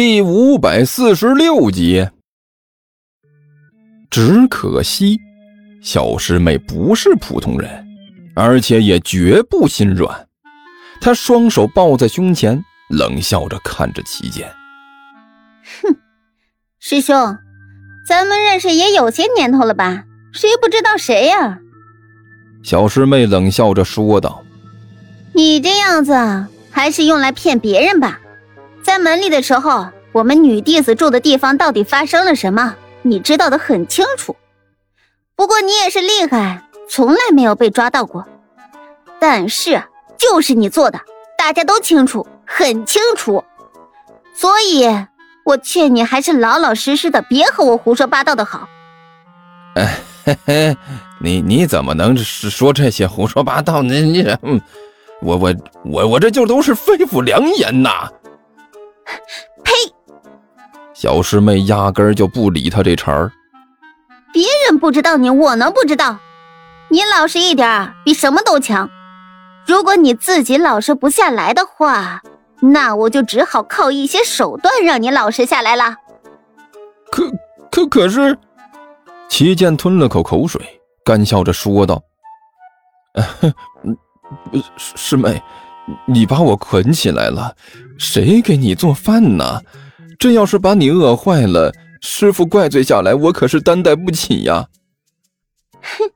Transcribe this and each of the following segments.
第五百四十六集。只可惜，小师妹不是普通人，而且也绝不心软。她双手抱在胸前，冷笑着看着齐剑：“哼，师兄，咱们认识也有些年头了吧？谁不知道谁呀？”小师妹冷笑着说道：“你这样子还是用来骗别人吧？在门里的时候，我们女弟子住的地方到底发生了什么？”你知道的很清楚，不过你也是厉害，从来没有被抓到过。但是就是你做的，大家都清楚，很清楚。所以，我劝你还是老老实实的，别和我胡说八道的好。哎嘿嘿，你你怎么能说这些胡说八道呢？你，我我我我这就都是肺腑良言呐。小师妹压根儿就不理他这茬儿。别人不知道你，我能不知道？你老实一点，比什么都强。如果你自己老实不下来的话，那我就只好靠一些手段让你老实下来了。可可可是，齐剑吞了口口水，干笑着说道：“师 师妹，你把我捆起来了，谁给你做饭呢？”这要是把你饿坏了，师傅怪罪下来，我可是担待不起呀！哼，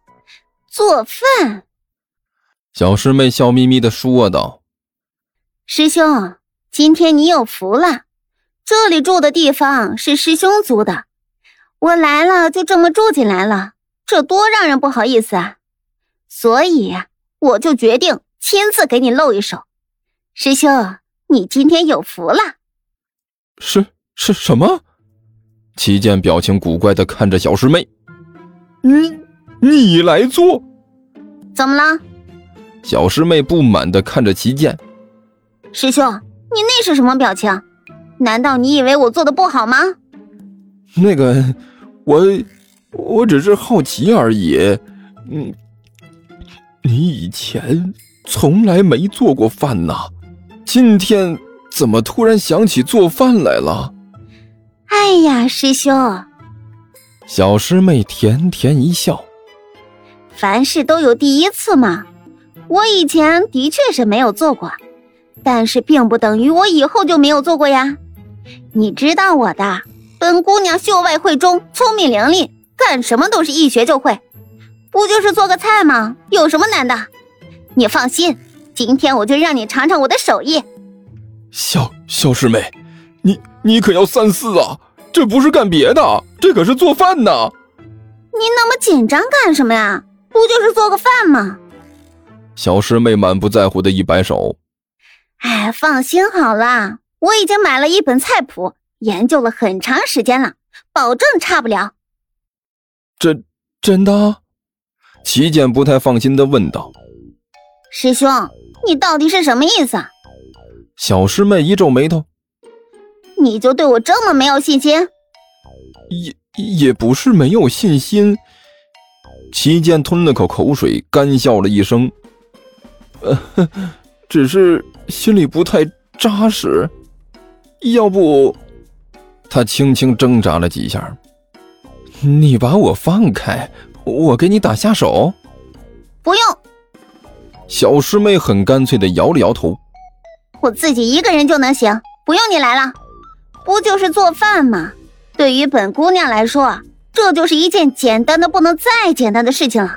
做饭。小师妹笑眯眯的说道：“师兄，今天你有福了，这里住的地方是师兄租的，我来了就这么住进来了，这多让人不好意思啊！所以我就决定亲自给你露一手。师兄，你今天有福了。”是是什么？齐剑表情古怪的看着小师妹。你你来做？怎么了？小师妹不满的看着齐剑。师兄，你那是什么表情？难道你以为我做的不好吗？那个，我我只是好奇而已。嗯，你以前从来没做过饭呢，今天。怎么突然想起做饭来了？哎呀，师兄！小师妹甜甜一笑。凡事都有第一次嘛，我以前的确是没有做过，但是并不等于我以后就没有做过呀。你知道我的，本姑娘秀外慧中，聪明伶俐，干什么都是一学就会，不就是做个菜吗？有什么难的？你放心，今天我就让你尝尝我的手艺。小小师妹，你你可要三思啊！这不是干别的，这可是做饭呢。你那么紧张干什么呀？不就是做个饭吗？小师妹满不在乎的一摆手。哎，放心好了，我已经买了一本菜谱，研究了很长时间了，保证差不了。真真的？齐剑不太放心的问道：“师兄，你到底是什么意思？”小师妹一皱眉头：“你就对我这么没有信心？”也也不是没有信心。齐剑吞了口口水，干笑了一声：“呃，只是心里不太扎实。要不……”他轻轻挣扎了几下：“你把我放开，我给你打下手。”不用。小师妹很干脆的摇了摇头。我自己一个人就能行，不用你来了。不就是做饭吗？对于本姑娘来说，这就是一件简单的不能再简单的事情了。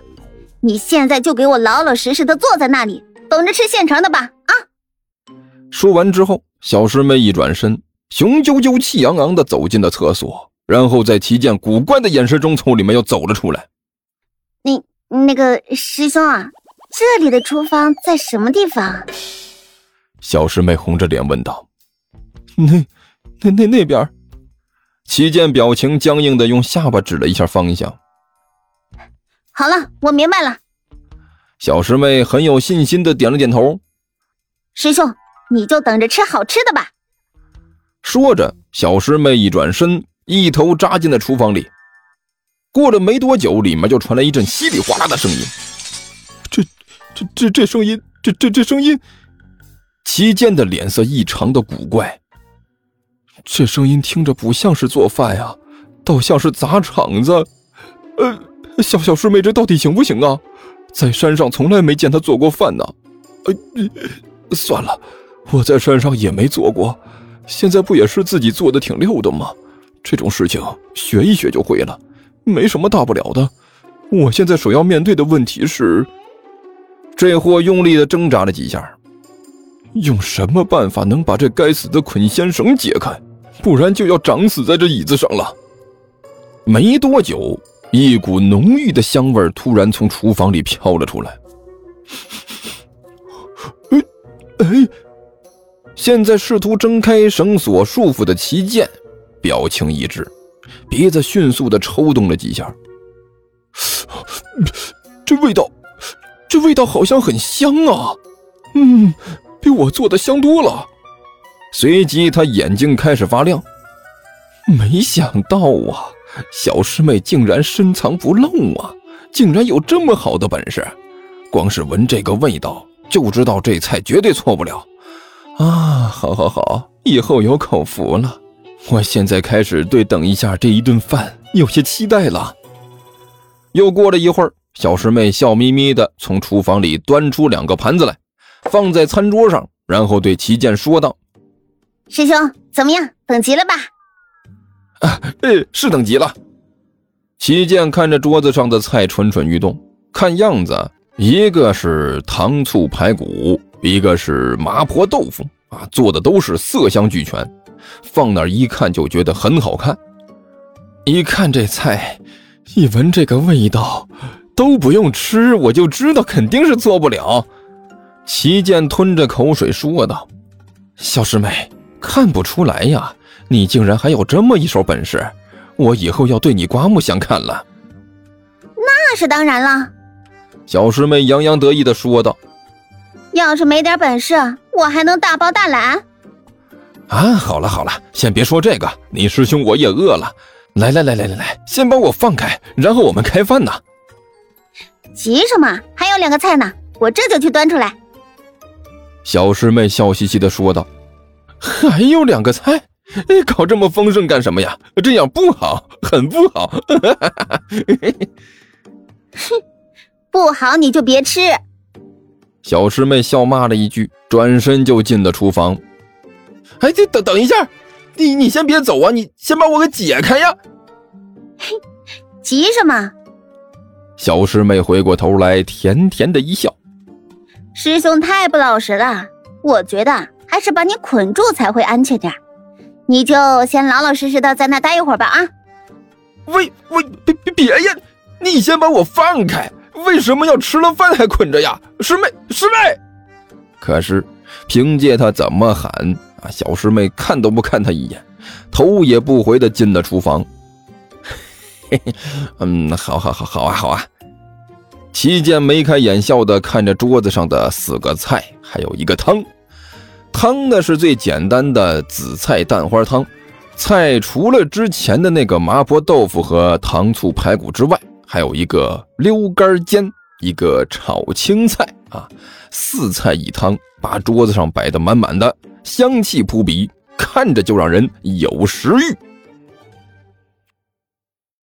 你现在就给我老老实实的坐在那里，等着吃现成的吧！啊！说完之后，小师妹一转身，雄赳赳、气昂昂的走进了厕所，然后在齐剑古怪的眼神中从里面又走了出来。那那个师兄啊，这里的厨房在什么地方？小师妹红着脸问道：“那、那、那那边？”齐健表情僵硬的用下巴指了一下方向。“好了，我明白了。”小师妹很有信心的点了点头。“师兄，你就等着吃好吃的吧。”说着，小师妹一转身，一头扎进了厨房里。过了没多久，里面就传来一阵稀里哗啦的声音。这、这、这、声音，这、这、这声音。齐剑的脸色异常的古怪，这声音听着不像是做饭呀，倒像是砸场子。呃，小小师妹，这到底行不行啊？在山上从来没见她做过饭呢。呃，算了，我在山上也没做过，现在不也是自己做的挺溜的吗？这种事情学一学就会了，没什么大不了的。我现在首要面对的问题是，这货用力的挣扎了几下，用什么办法能把这该死的捆仙绳解开？不然就要长死在这椅子上了。没多久，一股浓郁的香味突然从厨房里飘了出来。哎哎，现在试图挣开绳索束缚的齐剑，表情一致，鼻子迅速的抽动了几下。这味道，这味道好像很香啊！嗯，比我做的香多了。随即，他眼睛开始发亮。没想到啊，小师妹竟然深藏不露啊！竟然有这么好的本事，光是闻这个味道就知道这菜绝对错不了。啊，好好好，以后有口福了。我现在开始对等一下这一顿饭有些期待了。又过了一会儿，小师妹笑眯眯的从厨房里端出两个盘子来，放在餐桌上，然后对齐剑说道：“师兄，怎么样？等急了吧？”“啊，哎，是等急了。”齐剑看着桌子上的菜，蠢蠢欲动。看样子，一个是糖醋排骨，一个是麻婆豆腐，啊，做的都是色香俱全，放那一看就觉得很好看。一看这菜。一闻这个味道，都不用吃，我就知道肯定是做不了。齐剑吞着口水说道：“小师妹，看不出来呀，你竟然还有这么一手本事，我以后要对你刮目相看了。”那是当然了，小师妹洋洋得意的说道：“要是没点本事，我还能大包大揽？”啊，好了好了，先别说这个，你师兄我也饿了。来来来来来来，先把我放开，然后我们开饭呢。急什么？还有两个菜呢，我这就去端出来。小师妹笑嘻嘻的说道：“还有两个菜，搞这么丰盛干什么呀？这样不好，很不好。”哼，不好你就别吃。小师妹笑骂了一句，转身就进了厨房。哎，这等等一下。你你先别走啊！你先把我给解开呀！嘿，急什么？小师妹回过头来，甜甜的一笑。师兄太不老实了，我觉得还是把你捆住才会安全点。你就先老老实实的在那待一会儿吧啊！喂喂，别别别呀！你先把我放开！为什么要吃了饭还捆着呀？师妹师妹！可是凭借他怎么喊啊。小师妹看都不看他一眼，头也不回的进了厨房。嘿嘿，嗯，好好好好啊好啊。齐健眉开眼笑的看着桌子上的四个菜，还有一个汤。汤呢是最简单的紫菜蛋花汤。菜除了之前的那个麻婆豆腐和糖醋排骨之外，还有一个溜肝煎，一个炒青菜啊，四菜一汤，把桌子上摆得满满的。香气扑鼻，看着就让人有食欲。